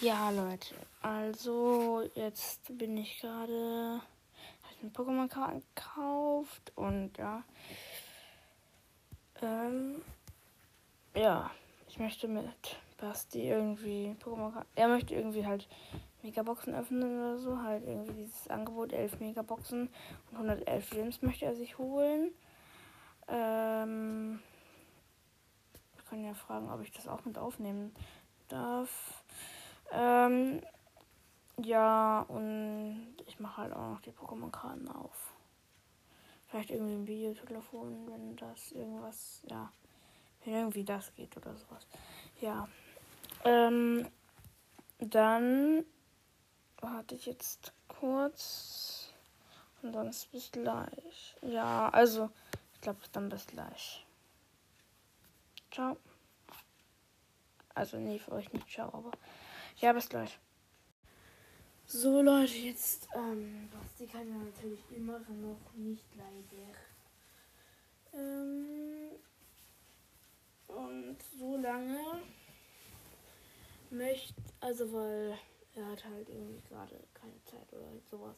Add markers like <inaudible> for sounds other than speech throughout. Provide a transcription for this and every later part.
Ja, Leute, also jetzt bin ich gerade habe ein Pokémon-Karten gekauft und ja. Ähm, ja, ich möchte mit Basti irgendwie Pokémon-Karten. Er möchte irgendwie halt Megaboxen öffnen oder so. Halt irgendwie dieses Angebot, 11 Megaboxen und 111 Gems möchte er sich holen. Ähm, ich kann ja fragen, ob ich das auch mit aufnehmen darf. Ähm, ja, und ich mache halt auch noch die Pokémon-Karten auf. Vielleicht irgendwie ein Videotelefon, wenn das irgendwas, ja, wenn irgendwie das geht oder sowas. Ja. Ähm, dann warte ich jetzt kurz und sonst bis gleich. Ja, also ich glaube dann bis gleich. Ciao. Also nee, für euch nicht ciao, aber ja, bis gleich. So Leute, jetzt, ähm, Basti kann ja natürlich immer noch nicht leider. Ähm, und so lange möchte, also weil er hat halt irgendwie gerade keine Zeit oder halt sowas.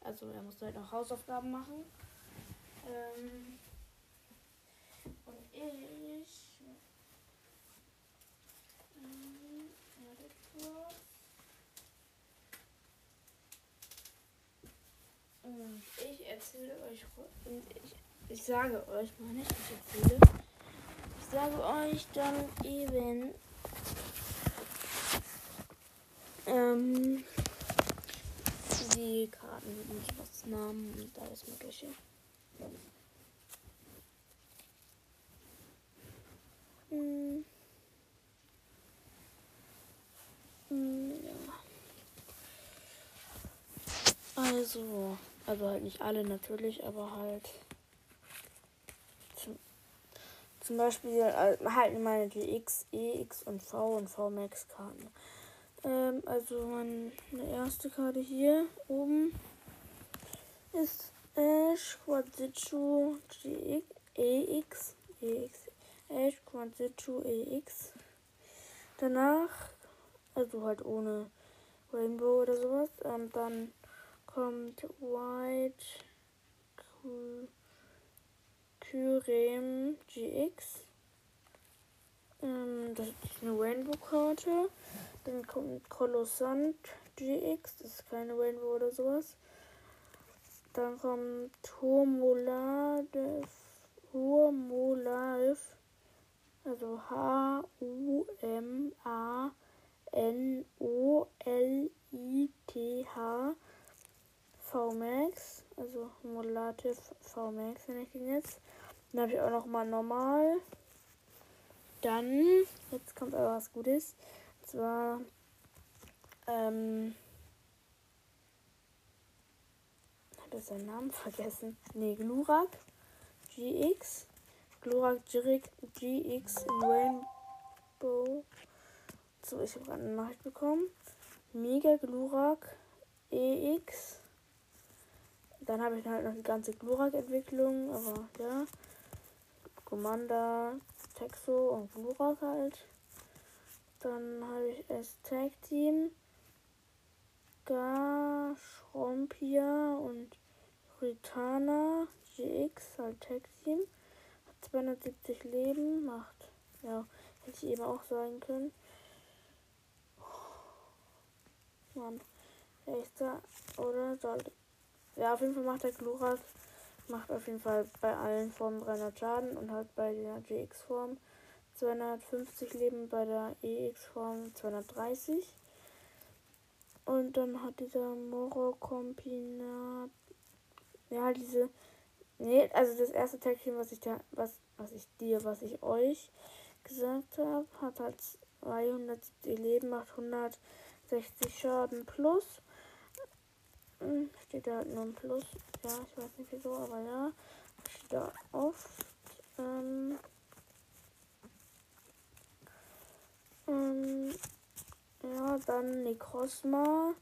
Also er muss halt auch Hausaufgaben machen. Ähm, und ich. Ähm, ich erzähle euch. Ich, ich sage euch mal nicht, ich erzähle. Ich sage euch dann eben ähm, die Karten und was Namen und alles Mögliche. Hm. Hm, ja. Also, halt nicht alle natürlich, aber halt zum, zum Beispiel halt meine GX, EX und V und V Max Karten. Ähm, also meine erste Karte hier oben ist Ash Quadzichu GX, EX, EX, Ash Quadzichu EX. Danach, also halt ohne Rainbow oder sowas, ähm, dann kommt White Kyrem GX. Ähm, das ist eine Rainbow-Karte. Dann kommt Kolossant GX, das ist keine Rainbow oder sowas. Dann kommt Hormoladev, Hormoladev, also H-U-M-A-N-O-L-I-T-H V-Max, also Hormoladev V-Max nenne ich den jetzt. Dann habe ich auch noch mal normal. Dann, jetzt kommt aber was Gutes zwar ähm, habe ich seinen Namen vergessen. Ne, Glurak GX. Glurak GX in Rainbow. So, ich habe gerade eine Nachricht bekommen. Mega Glurak EX. Dann habe ich halt noch die ganze Glurak-Entwicklung, aber ja. Commander, Texo und Glurak halt. Dann habe ich es Tag Team. Gar, Schrompia und Ritana GX, halt Tag Team. Hat 270 Leben, macht. Ja, hätte ich eben auch sagen können. Mann. Da? Oder sollte. Ja, auf jeden Fall macht der Glurak. Macht auf jeden Fall bei allen Formen 300 Schaden und halt bei der GX-Form 250 Leben bei der EX-Form 230. Und dann hat dieser Moro-Kombinat. Ja, diese. Nee, also das erste Tagteam, was ich da, was, was ich dir, was ich euch gesagt habe, hat halt 270 Leben, macht 160 Schaden plus. Hm, steht da nur ein Plus. Ja, ich weiß nicht wieso, aber ja. Steht da oft. Ähm, Ähm, ja, dann Necrosma.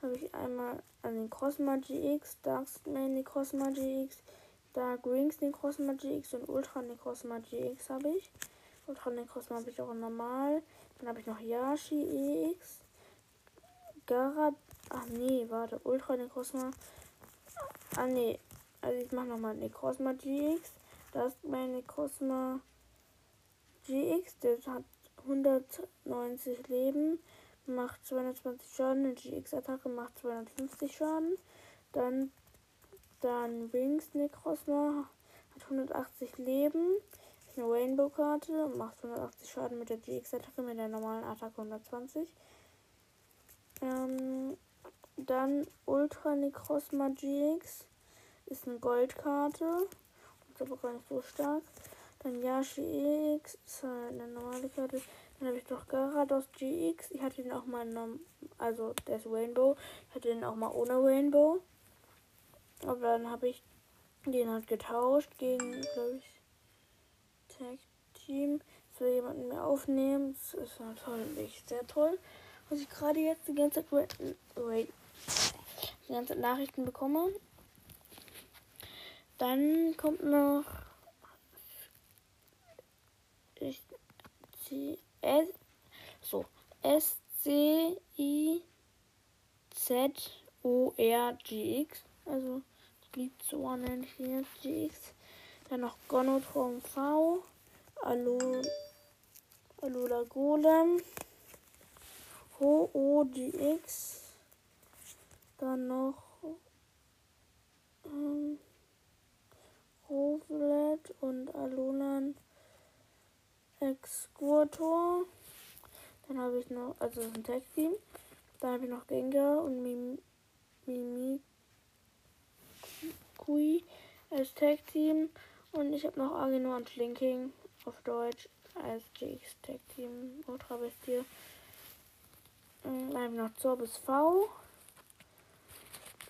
Habe ich einmal an den Necrosma GX, Darkman Necrosma GX, Dark Rings Necrosma GX und Ultra Necrosma GX habe ich. Ultra Necrosma habe ich auch normal. Dann habe ich noch Yashi EX, Gara. Ach nee, warte. Ultra Necrosma. Ah nee. Also ich mach nochmal Necrosma GX. Das ist mein Necrosma GX. Der hat 190 Leben. Macht 220 Schaden. Eine GX-Attacke macht 250 Schaden. Dann, dann Wings Necrosma. Hat 180 Leben. Eine Rainbow-Karte. Macht 180 Schaden mit der GX-Attacke. Mit der normalen Attacke 120. Ähm, dann Ultra Necrosma GX ist eine Goldkarte. Ist aber gar nicht so stark. Dann Yashi X ist halt eine normale Karte. Dann habe ich noch Garados GX. Ich hatte den auch mal, also der ist Rainbow. Ich hatte den auch mal ohne Rainbow. Aber dann habe ich den halt getauscht gegen, glaube ich, Tag Team. Das will jemanden mehr aufnehmen. Das ist natürlich sehr toll was ich gerade jetzt die ganze Zeit wait, die ganze Zeit Nachrichten bekomme. Dann kommt noch so S C I Z O R G X, also Glizor nenne ich ihn jetzt GX. Dann noch Gonotron V, Alola Golem. OOGX. Dann noch ähm, Rovlet und Alolan Exkurtor. Dann habe ich noch, also das ist ein Tag Team. Dann habe ich noch Gengar und Mim Mimikui als Tag Team. Und ich habe noch Agino und Schlinking auf Deutsch als GX Tag Team Ultra Bestie. Dann habe ich noch Zorbis V.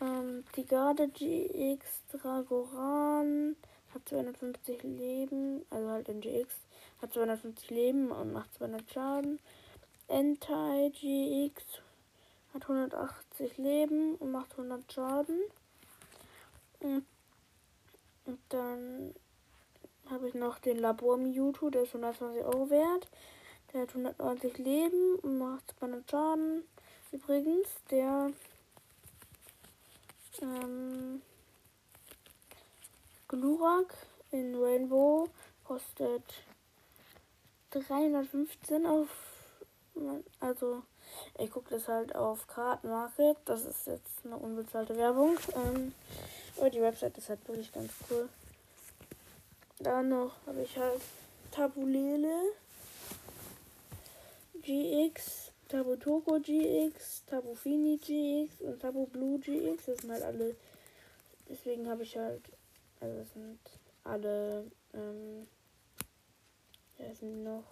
Ähm, Tigade GX Dragoran hat 250 Leben, also halt in GX, hat 250 Leben und macht 200 Schaden. Entai GX hat 180 Leben und macht 100 Schaden. Und, und dann habe ich noch den Labor Mewtwo, der ist 120 Euro wert. Der hat 190 Leben und macht 200 Schaden. Übrigens, der ähm, Glurak in Rainbow kostet 315 auf. Also, ich gucke das halt auf Card Market. Das ist jetzt eine unbezahlte Werbung. Ähm, aber die Website ist halt wirklich ganz cool. Dann noch habe ich halt Tabulele. GX, Tabu Toko GX, Tabu Fini GX und Tabu Blue GX. Das sind halt alle. Deswegen habe ich halt. Also, das sind alle. Ähm, ja, sind noch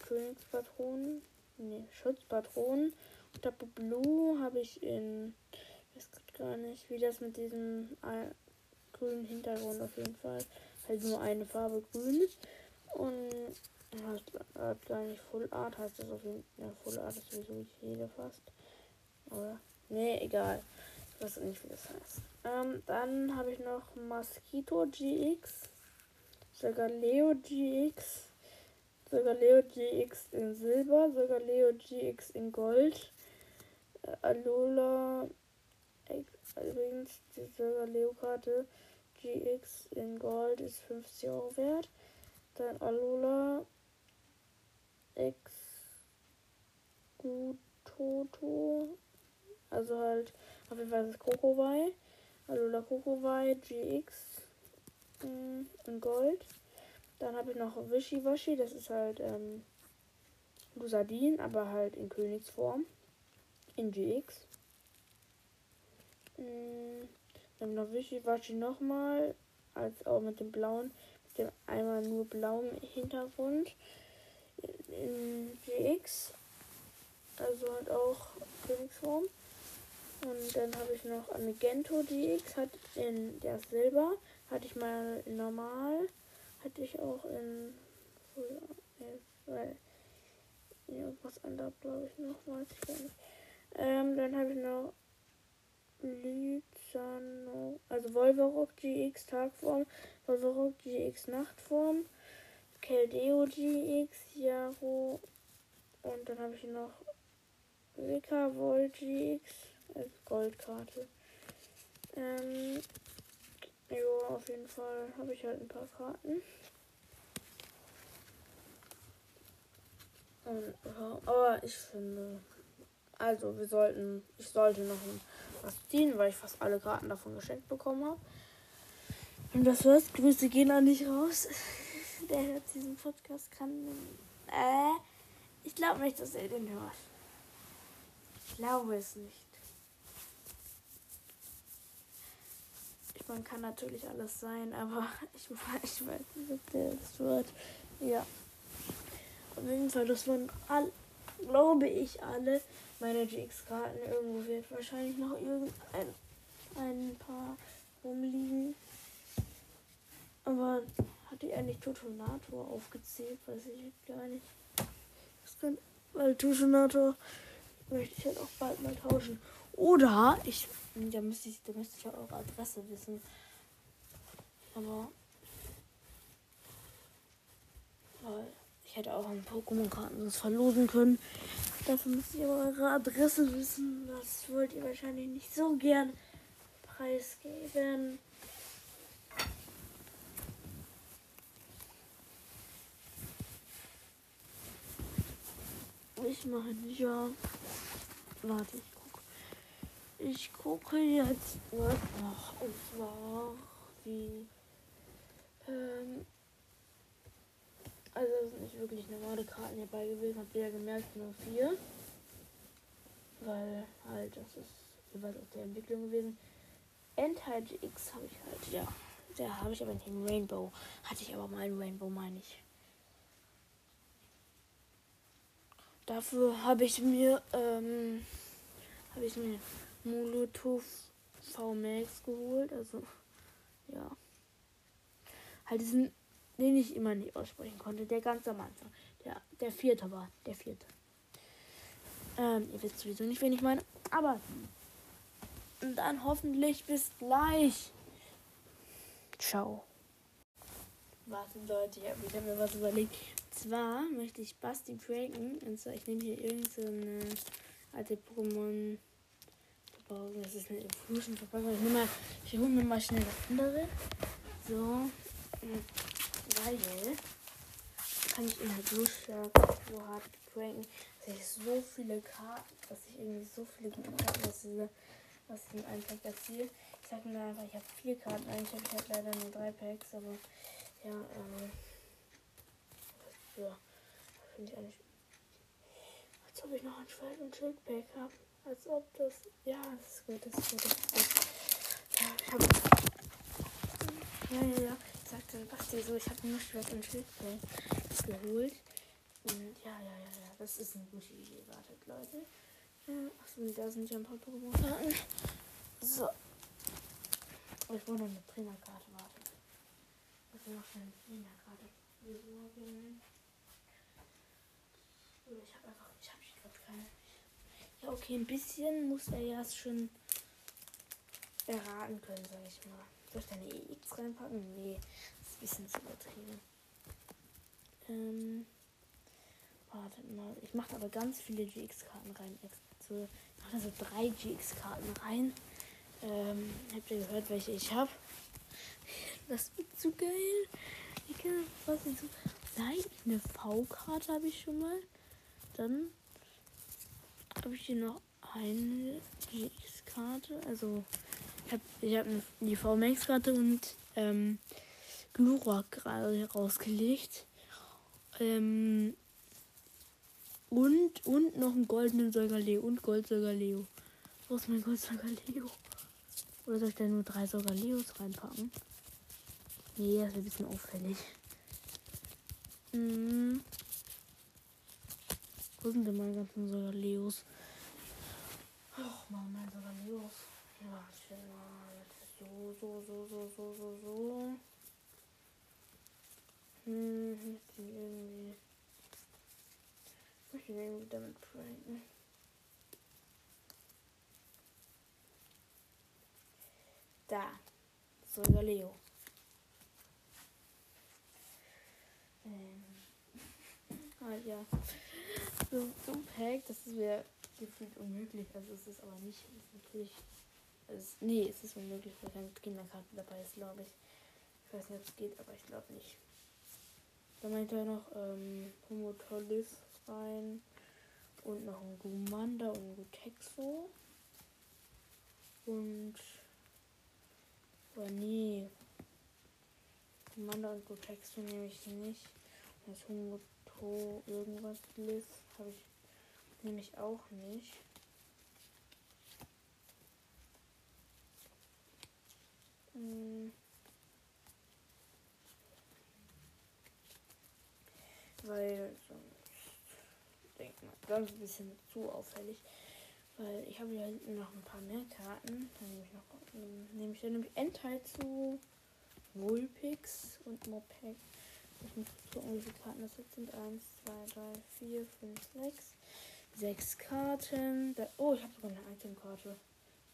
Königspatronen. Ne, Schutzpatronen. Und Tabu Blue habe ich in. Ich weiß gar nicht, wie das mit diesem äh, grünen Hintergrund auf jeden Fall. Halt nur eine Farbe grün. Und Hat gar nicht Full Art, heißt das auf jeden Fall. Ja, Full Art ist sowieso jeder fast. Oder? Nee, egal. Ich weiß nicht, wie das heißt. Ähm, dann habe ich noch Mosquito GX, Leo GX, Leo GX in Silber, Leo GX in Gold, äh, Alola, übrigens die Leo Karte GX in Gold ist 50 Euro wert. Dann Alola Ex Gutoto. Also halt, auf jeden Fall ist es Kokowai. Also la Kokowai GX mm, in Gold. Dann habe ich noch Wischiwaschi, das ist halt ähm, Lusadin, aber halt in Königsform. In GX. Mm, dann noch Wischiwaschi nochmal, als auch mit dem blauen, mit dem einmal nur blauen Hintergrund in GX. Also halt auch Königsform. Und dann habe ich noch Amigento GX, hat in der Silber, hatte ich mal normal, hatte ich auch in weil irgendwas anderes glaube ich noch, weiß ich gar nicht. Ähm, dann habe ich noch Lyzano, also Wolverock GX Tagform, Wolverock GX Nachtform, Keldeo GX, Yaro und dann habe ich noch Vika Voltix als Goldkarte. Ähm, ja, auf jeden Fall habe ich halt ein paar Karten. Und, aber ich finde, also wir sollten, ich sollte noch was ziehen, weil ich fast alle Karten davon geschenkt bekommen habe. Und das war's. Grüße gehen an dich raus. Der hört diesen Podcast kann. Äh, ich glaube nicht, dass er den hört. Ich glaube es nicht. Ich meine, kann natürlich alles sein, aber <laughs> ich, ich weiß nicht, ob der das wird. Ja. Auf jeden Fall, das waren all, glaube ich, alle meine GX-Karten. Irgendwo wird wahrscheinlich noch irgendein ein paar rumliegen. Aber hatte er nicht Totonator aufgezählt? Weiß ich gar nicht. Das kann, weil Totonator möchte ich halt auch bald mal tauschen. Oder ich, da müsste ich, da müsste ich ja eure Adresse wissen. Aber weil ich hätte auch ein Pokémon-Karten das verlosen können. Dafür müsst ihr eure Adresse wissen. Das wollt ihr wahrscheinlich nicht so gern preisgeben. Ich meine, ja. Warte, ich gucke. Ich gucke jetzt was noch. Und zwar wie. Ähm, also es sind nicht wirklich normale Karten hierbei gewesen, habt ihr ja gemerkt, nur vier. Weil halt, das ist jeweils aus der Entwicklung gewesen. Endhide X habe ich halt, ja. Der habe ich aber nicht im Rainbow. Hatte ich aber mal im Rainbow, meine ich. Dafür habe ich mir, ähm, habe ich mir Molotov VMAX geholt. Also, ja. Halt diesen den ich immer nicht aussprechen konnte. Der ganz am Anfang. Der, der vierte war. Der vierte. Ähm, ihr wisst sowieso nicht, wen ich meine. Aber dann hoffentlich bis gleich. Ciao. Warten Leute, ich habe mir was überlegt. Zwar möchte ich Basti pranken. Und zwar, ich nehme hier irgendeine so alte Pokémon. Das ist eine Infusion-Verpackung. Ich, ich hole mir mal schnell das andere. So weil kann ich halt so stark so hart pranken, dass ich so viele Karten, dass ich irgendwie so viele gute Karten aus dieser, aus diesem einen Pack erziele. Ich sag mir einfach, ich habe vier Karten, eigentlich habe ich halt leider nur drei Packs, aber ja, ähm, ja, finde ich eigentlich, als ob ich noch ein Schwert- und Schildpack habe. Als ob das, ja, das ist gut, das ist gut, das ist gut. Ja, ich habe, ja, ja, ja sagte Basti so, ich habe nur Schwert und Schild geholt. Und ja, ja, ja, ja, das ist eine gute Idee. Wartet, Leute. Ja, achso, da sind ja ein paar Pokémon-Karten. So. Ich wollte noch eine Trainerkarte warten. Ich will noch eine Trainerkarte besorgen. Ich habe einfach, ich habe gerade keine. Ja, okay, ein bisschen muss er ja schon erraten können, sag ich mal. Soll ich da eine EX reinpacken? Nee, das ist ein bisschen zu übertrieben. Ähm, wartet mal. Ich mache aber ganz viele GX-Karten rein. Ich mache so drei GX-Karten rein. Ähm, habt ihr gehört, welche ich habe? Das wird zu geil. Ich kann was so. Nein, eine V-Karte habe ich schon mal. Dann habe ich hier noch eine GX-Karte. Also ich habe ich hab die VMAX-Karte und ähm, Glurak gerade rausgelegt. Ähm, und, und noch einen goldenen Solgaleo und Gold Solgaleo. Wo ist mein Gold Solgaleo? Oder soll ich da nur drei Solgaleos reinpacken? Nee, das ist ein bisschen auffällig. Hm. Wo sind denn meine ganzen Solgaleos? Och, Mann, mein Solgaleos. Warte mal. So, so, so, so, so, so, so. Hm, ich ihn irgendwie. Ich möchte irgendwie damit pranken. Da. So, über Leo. Ähm. <laughs> ah ja. So, so Pack, das wieder gefühlt unmöglich. Also es ist aber nicht. Ist. Es, nee, es ist unmöglich, weil keine Kinderkarte dabei ist, glaube ich. Ich weiß nicht, ob es geht, aber ich glaube nicht. Dann meinte er noch ähm, Homotolis rein und noch ein Gumanda und ein Gutexo. Und. Oh nee. Gumanda und Gutexo nehme ich nicht. Das Homoto irgendwas Liz habe ich nehme ich auch nicht. Hm. Weil sonst denkt man, ganz ein bisschen zu auffällig. Weil ich habe ja hinten noch ein paar mehr Karten. Dann nehme ich noch nehme ich dann nämlich Endteil zu Vulpix und Mopek. Ich muss gucken, wie viele Karten das jetzt sind. 1, 2, 3, 4, 5, 6. Sechs Karten. Da, oh, ich habe sogar eine Itemkarte.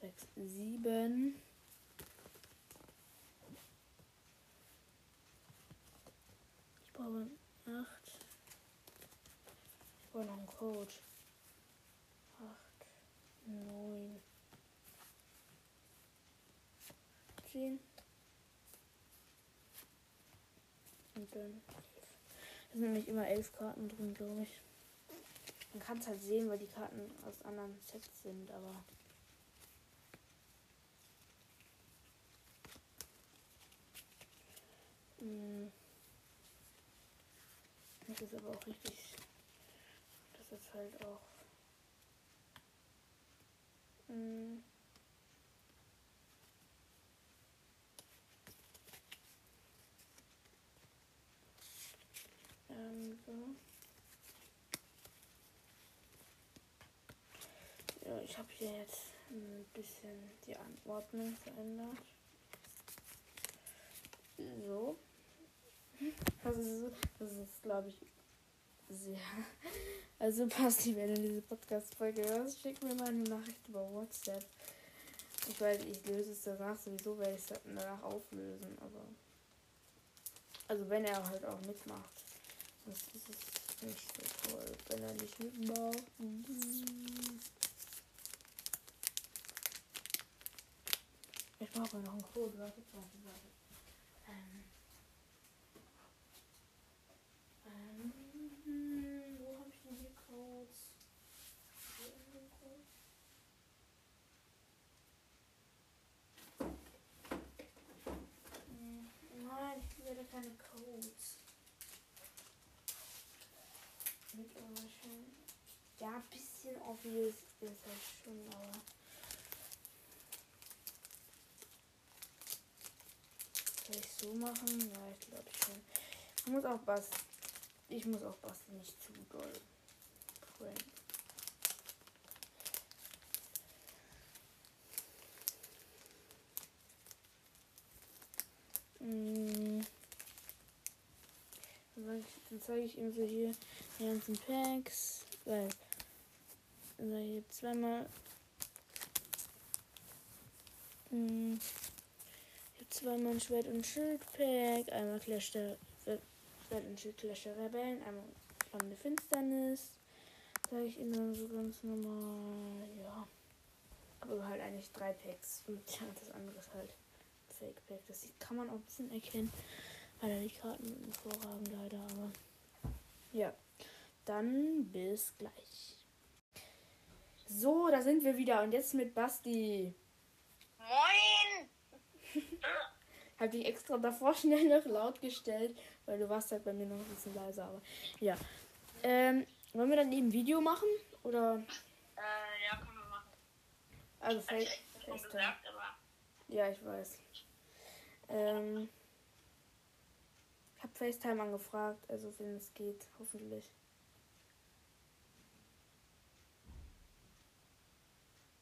Sechs, sieben. Ich brauche acht. Ich brauche noch einen Code. Acht, neun, zehn. Und dann. Es sind nämlich immer elf Karten drin, glaube ich. Man kann es halt sehen, weil die Karten aus anderen Sets sind, aber. Hm. Das ist aber auch richtig. Das ist halt auch. Hm. Ähm, so. Ja, ich habe hier jetzt ein bisschen die Anordnung verändert. So. Das ist, das ist glaube ich, sehr. Also passt wenn du diese Podcast-Folge hörst, schick mir mal eine Nachricht über WhatsApp. Ich weiß, ich löse es danach sowieso, werde ich es danach auflösen, aber. Also wenn er halt auch mitmacht. Das ist nicht so toll, wenn er nicht mitmacht. Ich brauche noch einen Code. Warte, warte, warte. Ähm. Ähm. Wo habe ich denn hier Codes? Wo ist der Code? Nein, ich will keine Codes. Mit irgendwelchen. Ja, ein bisschen obvious ist das schon, aber. Soll ich so machen? Ja, ich glaube schon. Ich muss auch Basti. Ich muss auch Basti nicht zu doll freuen. Mm. Dann zeige ich ihm so hier die ganzen Packs. Weil. Also hier zweimal. Mm zweimal ein Schwert- und Schildpack, einmal Clash der Schwert- und Schild Clash der Rebellen, einmal Flammende Finsternis. Sag ich dann so ganz normal, ja. Aber halt eigentlich drei Packs. Und <laughs> das andere ist halt Fake Pack. Das kann man auch ein bisschen erkennen. Weil die Karten hervorragen leider, aber. Ja. Dann bis gleich. So, da sind wir wieder und jetzt mit Basti. Moin! Habe ich extra davor <laughs> schnell noch laut gestellt, weil du warst halt bei mir noch ein bisschen leiser, aber ja. Ähm, wollen wir dann eben Video machen? Oder? Äh, ja, können wir machen. Also Hab ich Face gesagt, aber Ja, ich weiß. Ähm, ich habe FaceTime angefragt, also wenn es geht, hoffentlich.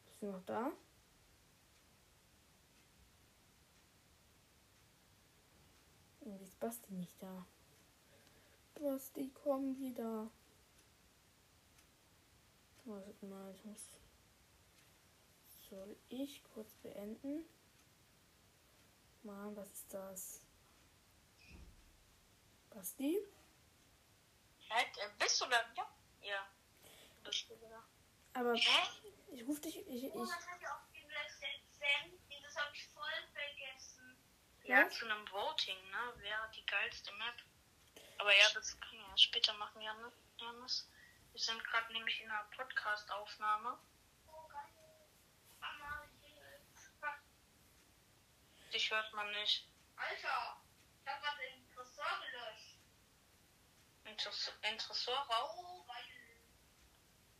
Bist du noch da? Irgendwie ist Basti nicht da. Basti, komm wieder. Wartet mal, ich muss. Soll ich kurz beenden? Mann, was ist das? Basti? Halt, bist du da? Ja. Ja. Bist du da? Aber Hä? ich rufe dich. Ich, ich, Oh, das auch ich vergessen. Ja? Zu einem Voting, ne? Wer hat die geilste Map? Aber ja, das können wir ja später machen, Jan- Janis. Wir sind gerade nämlich in einer Podcast-Aufnahme. Oh. Dich hört man nicht. Alter, ich hab grad den Tresor gelöscht. Oh.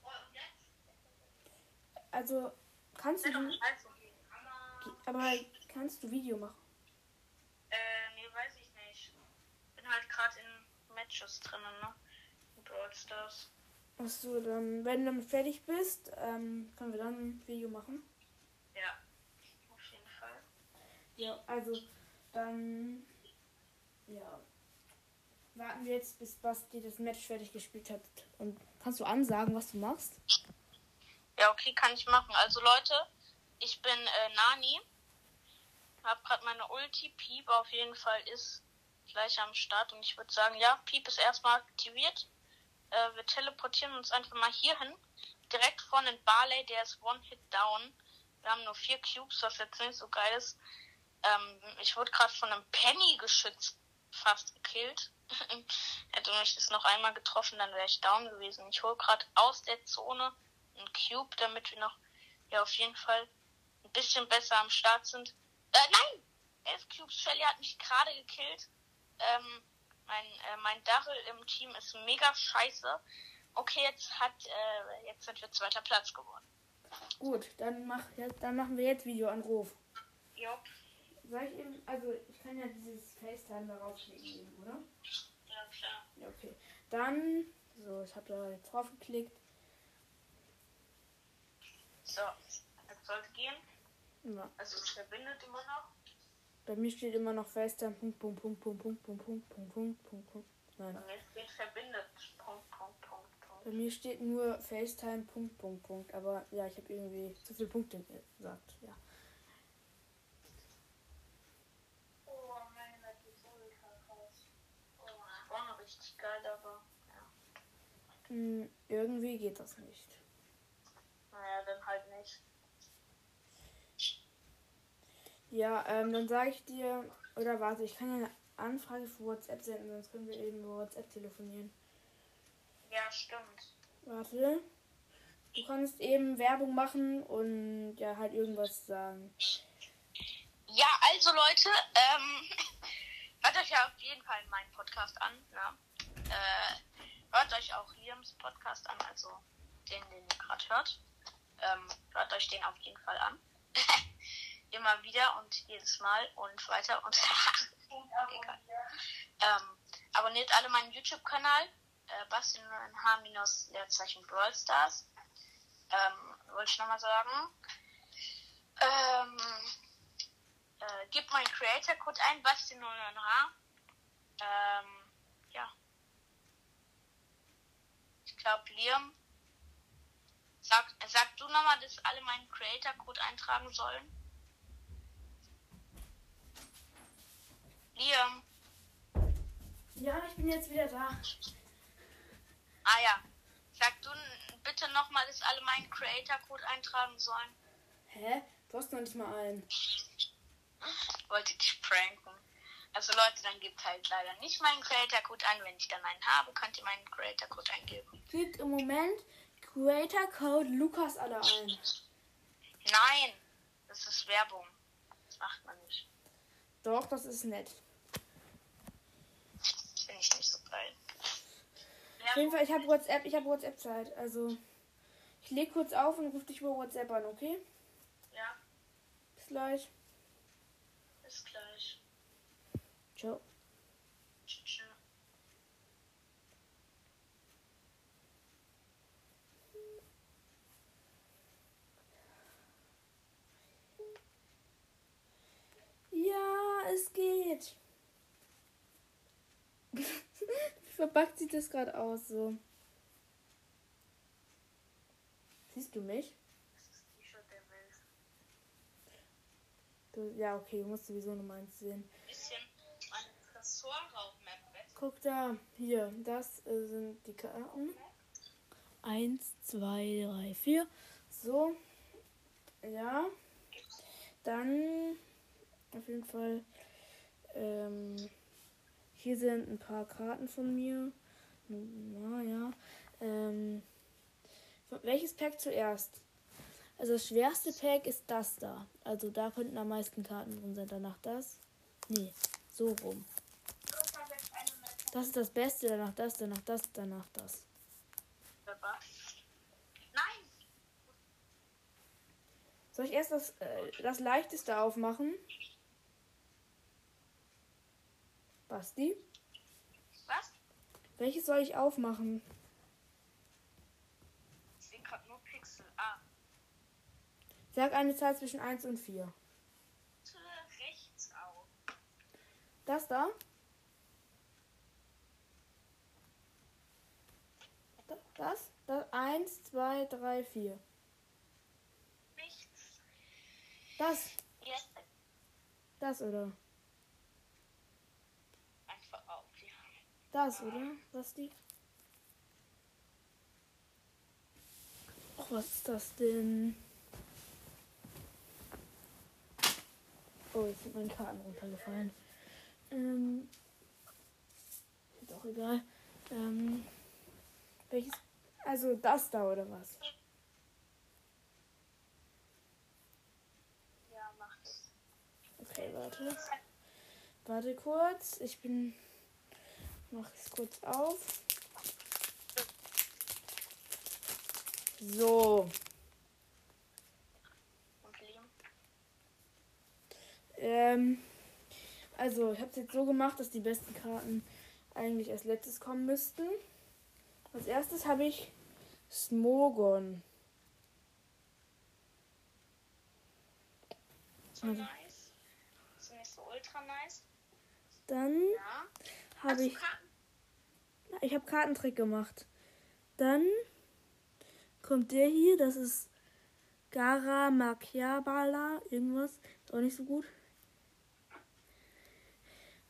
Oh, jetzt? also kannst du. Aber kannst du Video machen? Äh, nee, weiß ich nicht. Bin halt gerade in Matches drinnen, ne? In Brawl Stars. Achso, dann, wenn du damit fertig bist, ähm, können wir dann ein Video machen. Ja. Auf jeden Fall. Ja, also dann. Ja. Warten wir jetzt, bis Basti das Match fertig gespielt hat. Und kannst du ansagen, was du machst? Ja, okay, kann ich machen. Also Leute, ich bin äh, Nani. Hab gerade meine Ulti. Piep auf jeden Fall ist gleich am Start. Und ich würde sagen, ja, Piep ist erstmal aktiviert. Äh, wir teleportieren uns einfach mal hier hin. Direkt vor den Barley, der ist One-Hit down. Wir haben nur vier Cubes, was jetzt nicht so geil ist. Ähm, ich wurde gerade von einem Penny-Geschütz fast gekillt. <laughs> Hätte mich das noch einmal getroffen, dann wäre ich down gewesen. Ich hole gerade aus der Zone einen Cube, damit wir noch ja auf jeden Fall ein bisschen besser am Start sind. Äh, nein! Elf Cubes, Shelly hat mich gerade gekillt. Ähm, mein, äh, mein Dachel im Team ist mega scheiße. Okay, jetzt hat, äh, jetzt sind wir zweiter Platz geworden. Gut, dann, mach, ja, dann machen wir jetzt Videoanruf. Jo. Soll ich eben, also ich kann ja dieses FaceTime darauf legen, oder? Ja, klar. Ja, okay. Dann, so, ich habe da jetzt drauf geklickt. So, jetzt sollte gehen. Ja. Also es verbindet immer noch. Bei mir steht immer noch FaceTime, Punkt, Punkt, Punkt, Punkt, Punkt, Punkt, Punkt, Punkt, Punkt, Punkt, Punkt. Nein. Steht verbindet. Punkt, Punkt, Punkt, Punkt. Bei mir steht nur FaceTime, Punkt, Punkt, Punkt. Aber ja, ich habe irgendwie zu viele Punkte gesagt. Ja. Oh, meine Welt ist so krass. Oh, vorne richtig geil, aber ja. Hm, irgendwie geht das nicht. Naja, dann halt nicht. Ja, ähm, dann sage ich dir, oder warte, ich kann ja eine Anfrage für WhatsApp senden, sonst können wir eben über WhatsApp telefonieren. Ja, stimmt. Warte. Du kannst eben Werbung machen und ja, halt irgendwas sagen. Ja, also Leute, ähm, <laughs> hört euch ja auf jeden Fall meinen Podcast an. Ne? Äh, hört euch auch Liams Podcast an, also den, den ihr gerade hört. Ähm, hört euch den auf jeden Fall an. <laughs> Immer wieder und jedes Mal und weiter und <laughs> Egal. Ähm, abonniert alle meinen YouTube-Kanal. Äh, Bastian H- Leerzeichen Brawl Stars. Ähm, wollte ich nochmal sagen. Ähm, äh, gib meinen Creator-Code ein, Basti09H. Ähm, ja. Ich glaube, Liam. Sag, sag du nochmal, dass alle meinen Creator-Code eintragen sollen. Liam. Ja, ich bin jetzt wieder da. Ah ja. Sag du bitte nochmal, dass alle meinen Creator-Code eintragen sollen. Hä? Du hast noch nicht mal einen. Ich wollte dich pranken. Also Leute, dann gebt halt leider nicht meinen Creator-Code ein. Wenn ich dann einen habe, könnt ihr meinen Creator-Code eingeben. Gibt im Moment Creator Code Lukas alle ein. Nein, das ist Werbung. Das macht man nicht. Doch, das ist nett. Ich nicht so geil. Auf jeden Fall, ich habe WhatsApp, ich habe WhatsApp Zeit. Also ich leg kurz auf und rufe dich über WhatsApp an, okay? Ja, Bis gleich. bis gleich. Ciao. Tschüss. Ja, es geht. Verbuggt sieht das gerade aus so? Siehst du mich? Das ist das T-Shirt der Welt. Du, ja, okay, du musst sowieso nur meins sehen. Bisschen Tresorraum-Map. Guck da, hier, das äh, sind die Karten. Eins, zwei, drei, vier. So. Ja. Dann auf jeden Fall. Ähm, hier sind ein paar Karten von mir. Naja. Ähm, welches Pack zuerst? Also das schwerste Pack ist das da. Also da könnten am meisten Karten drin sein. Danach das. Nee, so rum. Das ist das Beste, danach das, danach das, danach das. Nein! Soll ich erst das, äh, das leichteste aufmachen? Basti? Was? Welches soll ich aufmachen? Ich sehe gerade nur Pixel. Ah. Sag eine Zahl zwischen 1 und 4. Rechts auf. Das da? Da- Das? Das? 1, 2, 3, 4. Nichts. Das? Jetzt Das, oder? einfach auf. Ja. Das, oder? Basti? Och, was ist das denn? Oh, jetzt sind meine Karten runtergefallen. Ähm. Ist auch egal. Ähm. Welches? Also das da, oder was? Ja, mach das. Okay, warte. Warte kurz. Ich bin. Mach es kurz auf. So. Ähm, also, ich habe es jetzt so gemacht, dass die besten Karten eigentlich als letztes kommen müssten. Als erstes habe ich Smogon. So nice. Nicht so ultra nice. Dann Ja. Habe ich. Karten? Ich habe Kartentrick gemacht. Dann kommt der hier, das ist Gara Machiabala, irgendwas. Ist auch nicht so gut.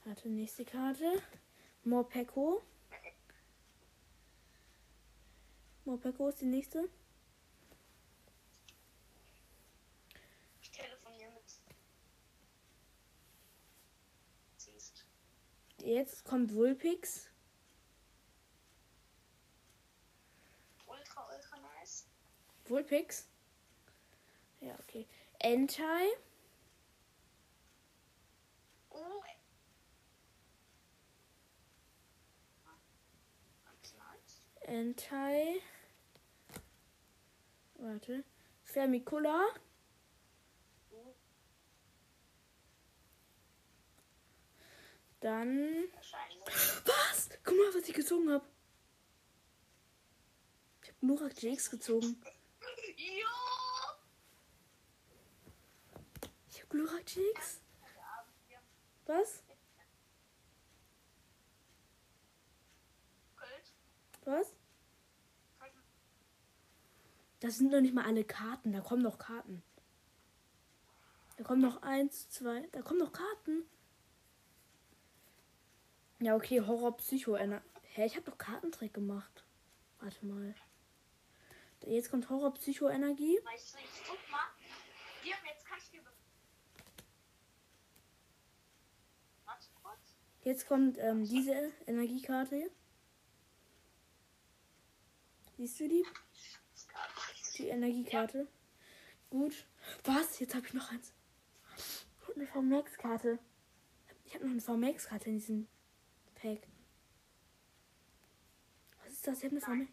Warte, nächste Karte. Morpeko. Morpeko ist die nächste. Ich telefoniere mit. Siehst. Jetzt kommt Vulpix. Ultra, ultra nice. Vulpix. Ja, okay. Entei. Oh. Entei. Warte. Vermicula. Dann. Was? Guck mal, was ich gezogen habe. Ich habe Nurak GX gezogen. Jo! Ich habe Nurak GX. Was? Was? Das sind noch nicht mal alle Karten. Da kommen noch Karten. Da kommen noch eins, zwei. Da kommen noch Karten. Ja, okay, Horror Psycho. Hä, ich habe doch Kartentrick gemacht. Warte mal. Jetzt kommt Horror Psycho Energie. Weißt du, ich guck mal. Hier, jetzt kann ich dir. be- Warte kurz. Jetzt kommt ähm, diese Energiekarte. Siehst du die? Die Energiekarte. Gut. Was? Jetzt habe ich noch eins. Und eine VMAX-Karte. Ich habe noch eine VMAX-Karte in diesem Pack. Was ist das? Ich habe eine VMAX.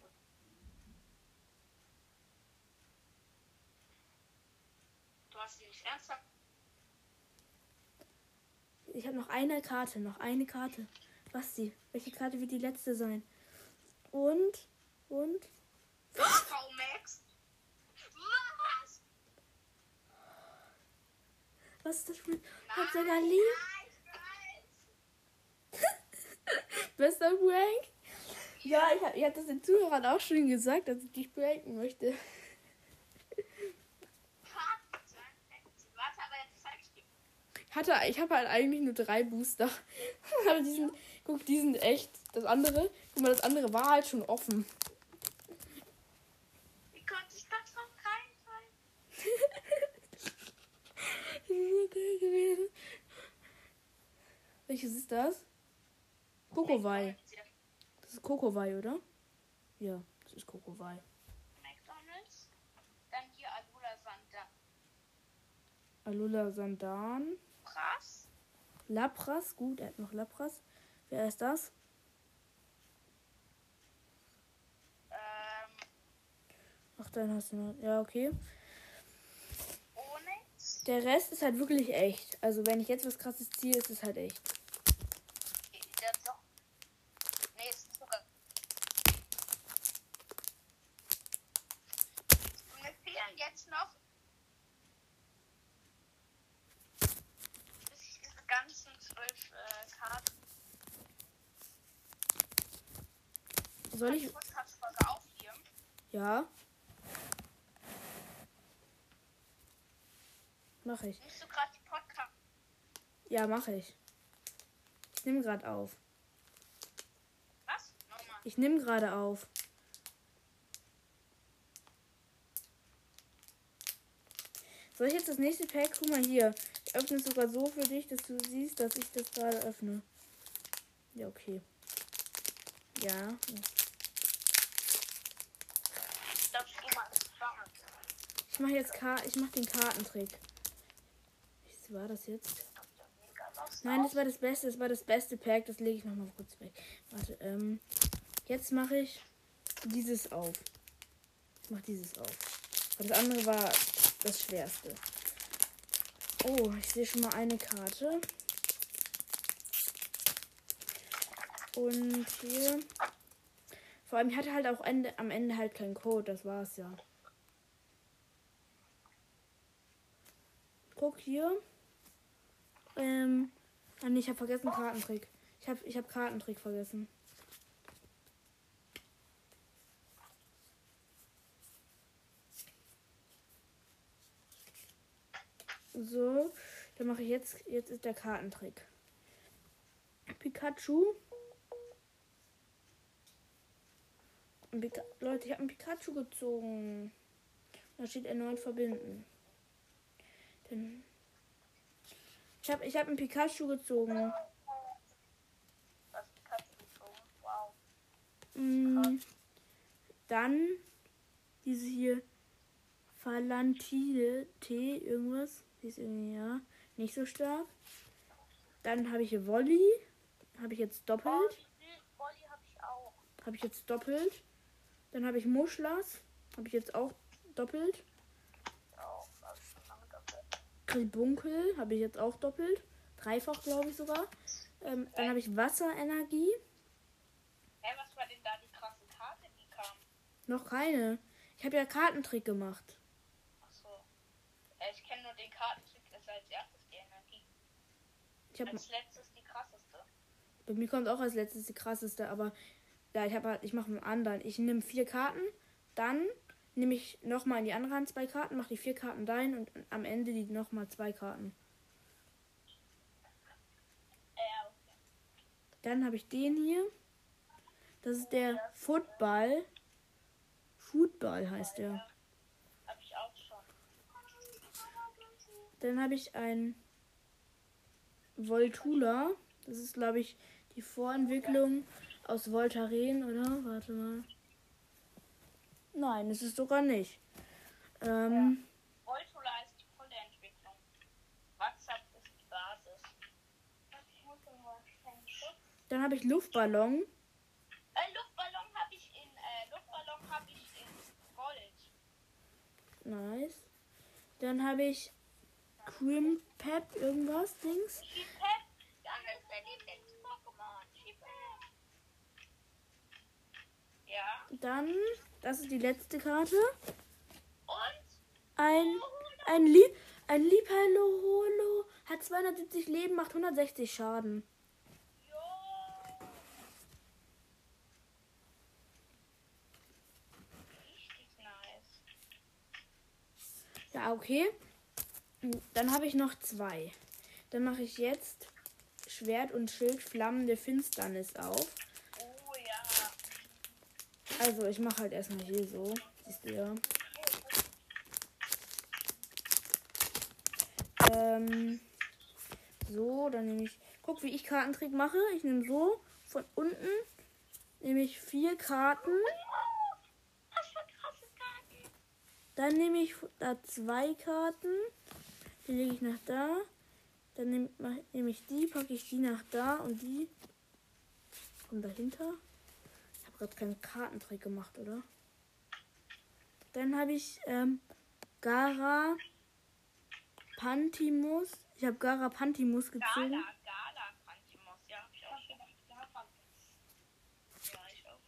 Du hast sie nicht ernsthaft. Ich habe noch eine Karte. Noch eine Karte. Was die? Welche Karte wird die letzte sein? Und? Und? V-Max. Was? Was ist das für ein... Ich hab sogar Lee. <laughs> Bester Prank? Ja, ich habe ich hab das den Zuhörern auch schon gesagt, dass ich dich pranken möchte. Ich. Ich hatte, ich habe halt eigentlich nur drei Booster. <laughs> Aber die sind, guck, die sind echt. Das andere, guck mal, das andere war halt schon offen. Ich das auf keinen Fall. Das geil gewesen. Welches ist das? Kokowai. Das ist Kokowai, oder? Ja, das ist Kokowai. McDonalds. Dann hier Alula Santa. Alula Sandan. Brass. Lapras, gut, er hat noch Lapras. Wer ist das? Ähm, Ach, dann hast du noch. Ja, okay. Onyx. Der Rest ist halt wirklich echt. Also, wenn ich jetzt was krasses ziehe, ist es halt echt. Der hat noch. Nee, es ist sogar. Und mir fehlen jetzt noch. Bis ich diese ganzen zwölf äh, Karten. Soll ich. die Podcast-Folge aufnehmen. Ja. Mach ich. Nimmst du gerade die Podcast? Ja, mach ich. Ich nehme gerade auf. Was? Nochmal. Ich nehme gerade auf. Soll ich jetzt das nächste Pack? Guck mal hier. Ich öffne es sogar so für dich, dass du siehst, dass ich das gerade öffne. Ja, okay. Ja. Ich mache jetzt Ka ich mach den Kartentrick. Was war das jetzt? Nein, das war das Beste. Das war das beste Pack. Das lege ich noch mal kurz weg. Warte, ähm. Jetzt mache ich dieses auf. Ich mache dieses auf. Das andere war das Schwerste. Oh, ich sehe schon mal eine Karte. Und hier. Vor allem, ich hatte halt auch Ende, am Ende halt keinen Code. Das war's ja. Guck hier. Ähm. Ah, nee, ich habe vergessen Kartentrick. Ich habe ich hab Kartentrick vergessen. So, dann mache ich jetzt. Jetzt ist der Kartentrick. Pikachu. Pika Leute, ich habe einen Pikachu gezogen. Da steht erneut verbinden. Dann ich habe ich hab einen Pikachu gezogen. Kannst du gezogen? Wow. Mm, Dann diese hier Falantide T irgendwas. Die ist irgendwie ja nicht so stark. Dann habe ich hier Volley. Habe ich jetzt doppelt. Wolli habe ich auch. Habe ich jetzt doppelt. Dann habe ich Muschlas. Habe ich jetzt auch doppelt. Auch. Hab ich schon lange doppelt. Kribunkel habe ich jetzt auch doppelt. Dreifach, glaube ich sogar. Ähm, dann habe ich Wasserenergie. Hä, was war denn da die krasse Karte, die kam? Noch keine. Ich habe ja Kartentrick gemacht. Achso. Äh, ich kenne nur den Kartentrick, das ist als erstes die Energie. Ich habe Als letztes die krasseste. Bei mir kommt auch als letztes die krasseste, aber ja, ich habe halt, ich mache einen anderen. Ich nehme vier Karten, dann nehme ich nochmal in die andere Hand zwei Karten, mache die vier Karten dahin und am Ende die nochmal zwei Karten. Dann habe ich den hier. Das ist der Football. Football heißt der. Dann habe ich ein Voltula. Das ist, glaube ich, die Vorentwicklung aus Voltaren, oder? Warte mal. Nein, ist sogar nicht. Ähm, Voltula ist die volle Entwicklung. WhatsApp ist die Basis. dann habe ich Luftballon. Äh, Luftballon habe ich in, äh, Luftballon habe ich in Gold. Nice. Dann habe ich Cream Pep irgendwas, Dings. Das ist der Lieblings-Pokémon. Ja. Dann, das ist die letzte Karte. Und? Ein, ein, Lie ein Liebhallo hat 270 Leben, macht 160 Schaden. Jo. Richtig nice. Ja, okay. Dann habe ich noch zwei. Dann mache ich jetzt Schwert und Schild Flammende Finsternis auf. Also ich mache halt erstmal hier so. Siehst du ja. Ähm, so, dann nehme ich. Guck, wie ich Kartentrick mache. Ich nehme so von unten. Nehme ich vier Karten. Dann nehme ich da zwei Karten. Die lege ich nach da. Dann nehme nehm ich die, packe ich die nach da und die kommen dahinter. Gerade keinen Kartentrick gemacht, oder? Dann habe ich ähm, Gara Pantimus. Ich habe Gara Pantimus gezogen. Gala, Gala, Pantimos. Ja, hab ich auch schon. Ja, ich auch.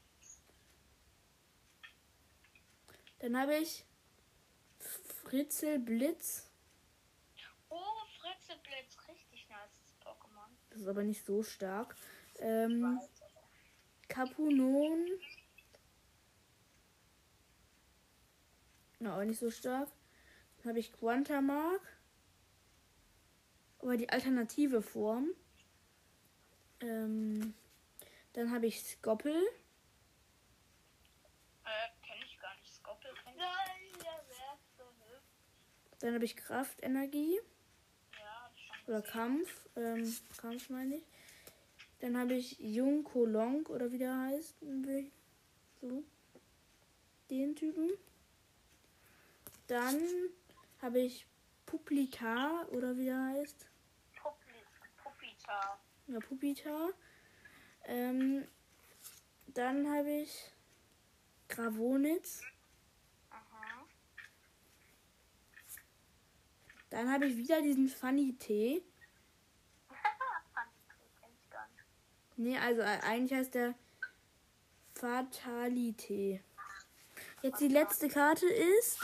Dann habe ich Fritzel Blitz. Oh, Fritzeblitz, richtig nice Pokémon. Das ist aber nicht so stark. Ähm, Kapunon. Na, auch nicht so stark. Dann habe ich Quantamark. Aber die alternative Form. Ähm, dann habe ich Skoppel. Äh, ich gar nicht. Skoppel ich. Dann habe ich Kraftenergie. Ja, Oder. Kampf. Ähm, Kampf meine ich. Dann habe ich Jung Kolong oder wie der heißt. So. Den Typen. Dann habe ich Puplita oder wie der heißt. Pupita. Ja, Pupita. Ähm, dann habe ich Gravonitz. Aha. Dann habe ich wieder diesen Funny Tee. Pantikrieg kenn ich gar nicht. Nee, also äh, eigentlich heißt der Fatalité. Jetzt die letzte Karte ist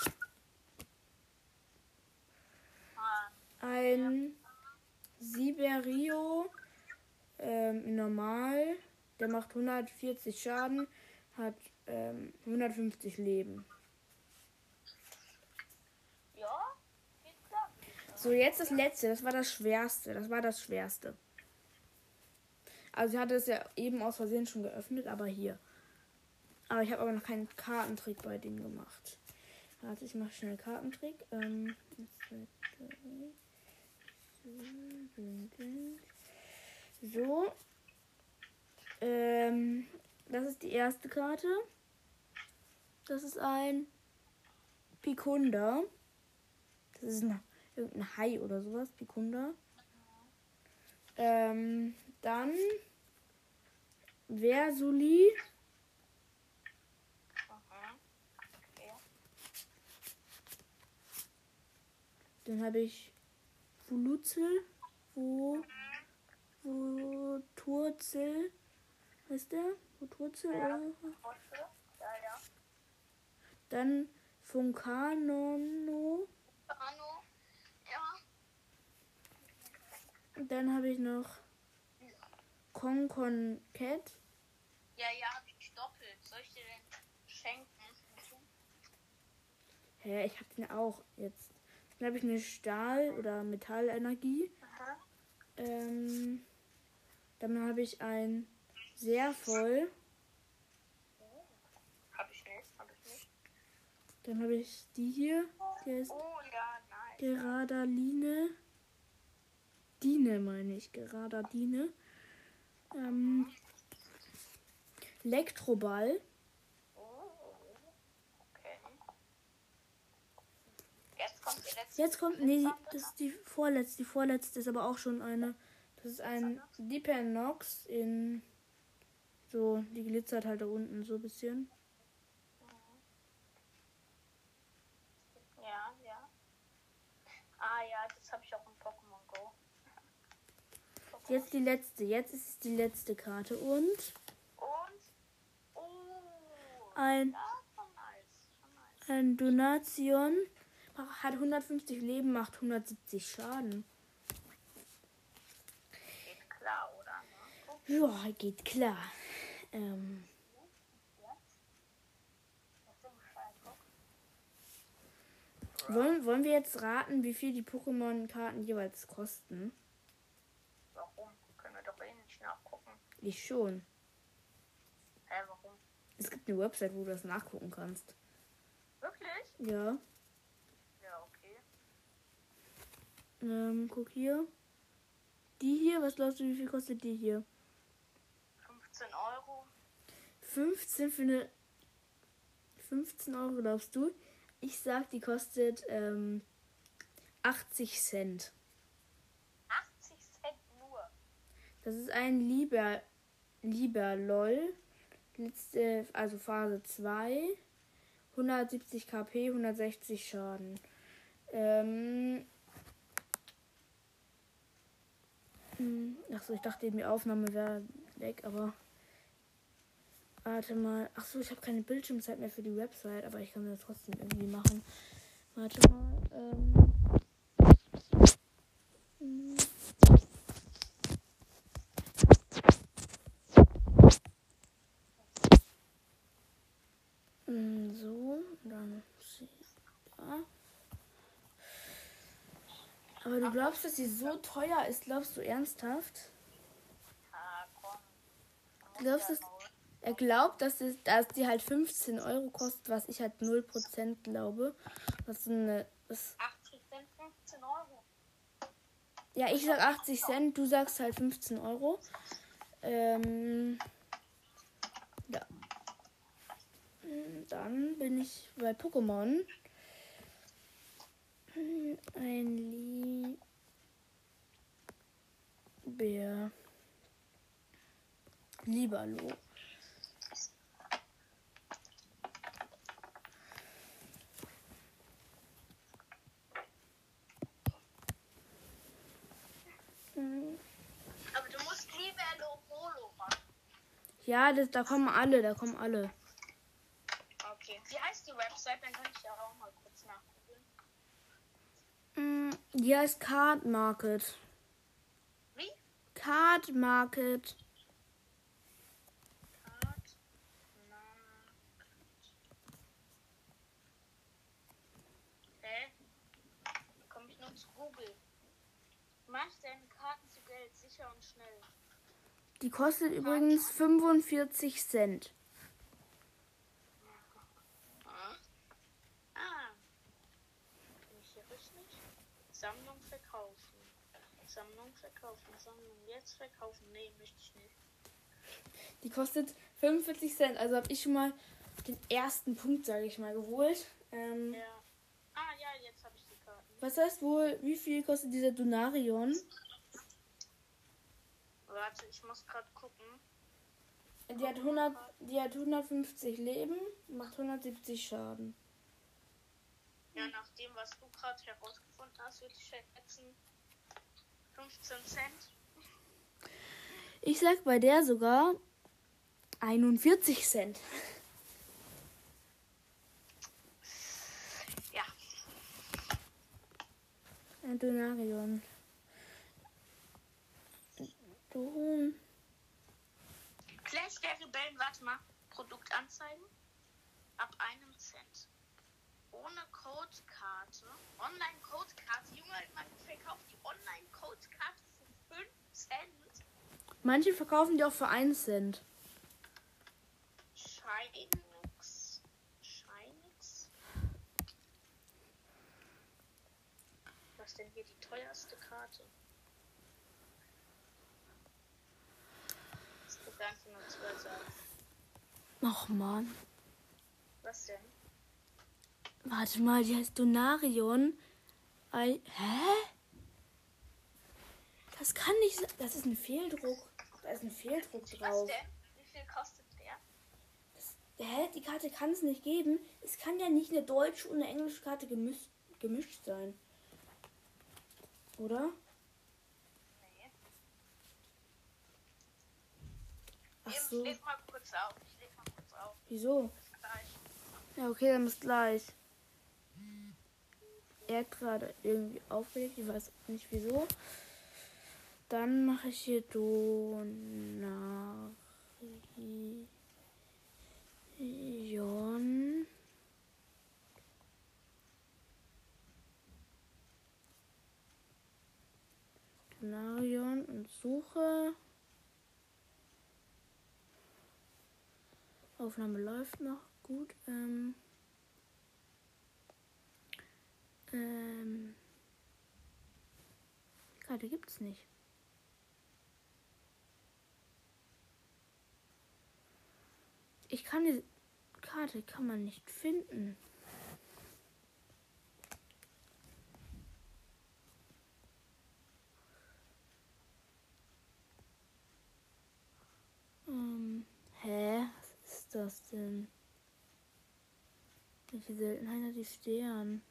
ein Siberio ähm, normal. Der macht 140 Schaden, hat ähm, 150 Leben. ja. So, jetzt das letzte. Das war das schwerste. Das war das schwerste. Also ich hatte es ja eben aus Versehen schon geöffnet, aber hier. Aber ich habe aber noch keinen Kartentrick bei dem gemacht. Warte, ich mache schnell Kartentrick. Ähm. So. Ähm, das ist die erste Karte. Das ist ein Pikunda. Das ist ein, irgendein Hai oder sowas. Pikunda. Ähm, dann Versuli. Okay. Dann habe ich Wuluzel. Wo. Wo. Turzel. Heißt der? Wo Turzel? Ja. Dann Funkanono. Anno. Ja. Und Dann habe ich noch Konkon Cat. Ja, ja, hab ich doppelt. Soll ich dir den schenken? Hä, ich habe den auch jetzt. Dann habe ich eine Stahl- oder Metallenergie. Ähm, dann habe ich ein sehr voll. Hab ich nicht, hab ich nicht. Dann habe ich die hier. Die heißt Oh ja, nice. Geradaline. Dine meine ich. Geradadine. Ähm, Elektroball. Oh, okay. Jetzt kommt die letzte. Jetzt kommt, nee, das ist die vorletzte. Die vorletzte ist aber auch schon eine. Das ist ein Dipenox in so, die glitzert halt da unten so ein bisschen. Ja, ja. Ah ja, das habe ich auch. Jetzt die letzte. Jetzt ist es die letzte Karte. Und Und. Oh. ein, Ja, schon nice. Schon nice. ein Donation. Hat 150 Leben, macht 170 Schaden. Geht klar, oder? Ja, geht klar. Ähm, wollen, wollen wir jetzt raten, wie viel die Pokémon-Karten jeweils kosten? Warum? Können wir doch eh nicht nachgucken. Ich schon. Hä, warum? Es gibt eine Website, wo du das nachgucken kannst. Wirklich? Ja. Ja, okay. Ähm, guck hier. Die hier, was glaubst du, wie viel kostet die hier? 15 Euro. 15 für eine 15 Euro, glaubst du? Ich sag, die kostet ähm, 80 Cent. 80 Cent nur. Das ist ein Lieber, Lieber LOL. Letzte, also Phase 2. 170 KP, 160 Schaden. Ähm. hm, Achso, ich dachte die Aufnahme wäre weg, aber. Warte mal. Achso, ich habe keine Bildschirmzeit mehr für die Website, aber ich kann das trotzdem irgendwie machen. Warte mal. Ähm. Aber du glaubst, dass sie so teuer ist? Glaubst du ernsthaft? Du glaubst, dass, er glaubt, dass, es, dass die halt 15 Euro kostet, was ich halt 0% glaube. Was so eine, das, 80 Cent, 15 Euro. ja, ich sag 80 Cent, du sagst halt 15 Euro. Ähm, ja. Mm, Dann bin ich bei Pokémon. Ein Lieber. Lieberlo. Mm, Aber du musst lieber Lobolo machen. Ja, das, da kommen alle, da kommen alle. Okay. Wie heißt die Website? Dann kann ich ja auch mal kurz nachgucken. Mm, Die heißt Card Market. Wie? Card Market. Card Market. Hä? Wie komme ich nur zu Google? Mach deine Karten zu Geld, sicher und schnell. Die kostet übrigens 45 Cent. Ah. Bin ich hier richtig? Sammlung verkaufen. Sammlung verkaufen. Sammlung jetzt verkaufen. Nee, möchte ich nicht. Die kostet 45 Cent. Also habe ich schon mal den ersten Punkt, sage ich mal, geholt. Ähm, Ja. Ah ja, jetzt habe ich die Karten. was heißt wohl, wie viel kostet dieser Donarion? Warte, ich muss gerade gucken. Die hat, 100, die hat 150 Leben, macht 170 Schaden. Ja, nach dem, was du gerade herausgefunden hast, würde ich schätzen 15 Cent. Ich sag bei der sogar 41 Cent. Ja. Ein Donarion. Du. Clash der Rebellen, warte mal. Produktanzeigen. Ab einem Cent. Ohne Codekarte. Online-Codekarte. Junge, man verkauft die Online-Codekarte für 5 Cent. Manche verkaufen die auch für 1 Cent. Scheinix. Scheinix. Was denn hier die teuerste Karte? Das einfach nur zwei Sachen. Och man. Was denn? Warte mal, die heißt Donarion. Ei, hä? Das kann nicht sein. Das ist ein Fehldruck. Da ist ein Fehldruck Was drauf. denn? Wie viel kostet der? Hä? Die Karte kann es nicht geben. Es kann ja nicht eine deutsche und eine englische Karte gemischt, gemischt sein. Oder? Nee. Ach Ich so. leg mal kurz auf. Ich leg mal kurz auf. Wieso? Ja, okay, dann bis gleich. Er gerade irgendwie aufgelegt, ich weiß nicht wieso. Dann mache ich hier Donarion. Donarion und suche. Aufnahme läuft noch gut. Ähm, ähm. Die Karte gibt's nicht. Ich kann die Karte kann man nicht finden. Ähm, hä? Was ist das denn? Welche Seltenheit hat die Stern?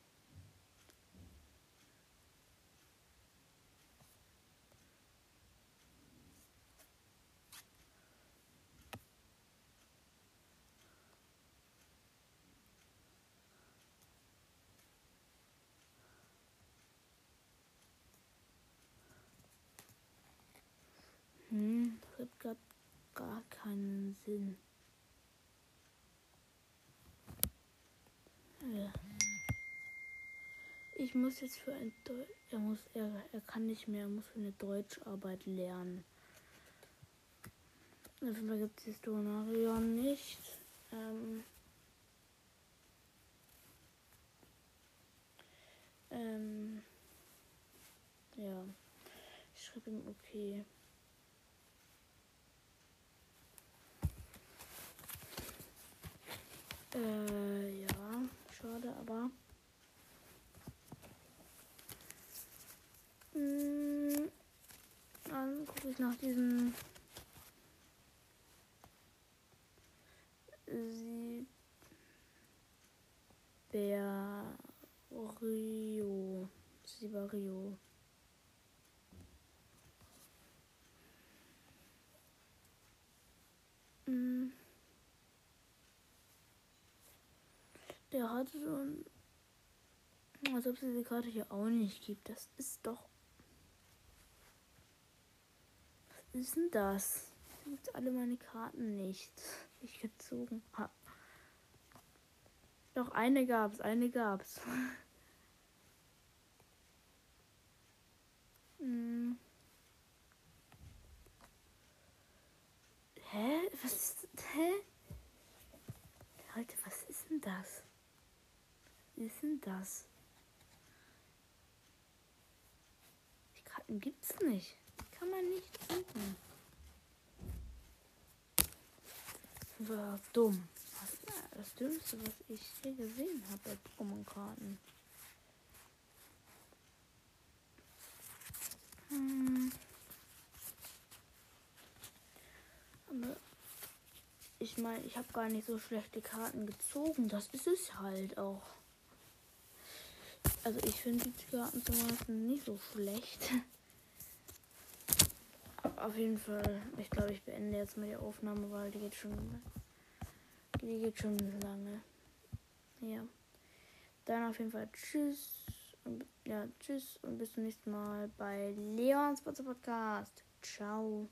Sinn. Ja. Ich muss jetzt für ein Deu er muss er, er kann nicht mehr, er muss für eine Deutscharbeit lernen. Dafür gibt es Donarion nicht. Ähm, ähm, ja, ich schreibe ihm okay. Äh, ja, schade, aber. Hm, dann gucke ich nach diesem. Siberio. Siberio. Hm. Der hat ein. Als ob es diese Karte hier auch nicht gibt. Das ist doch. Was ist denn das? Gibt alle meine Karten nicht, ich gezogen habe. Doch eine gab's, eine gab's. <laughs> hm. Hä? Was ist. Hä? Leute, was ist denn das? Was ist denn das? Die Karten gibt's nicht. Die kann man nicht finden. War dumm. Das, das Dümmste, was ich je gesehen habe bei Pokémon-Karten. Hm. Ich meine, ich habe gar nicht so schlechte Karten gezogen. Das ist es halt auch. Also ich finde die Karten zum Beispiel nicht so schlecht. Auf jeden Fall, ich glaube, ich beende jetzt mal die Aufnahme, weil die geht schon, die geht schon lange. Ja. Dann auf jeden Fall tschüss. Und, ja, tschüss und bis zum nächsten Mal bei Leons Podcast. Ciao.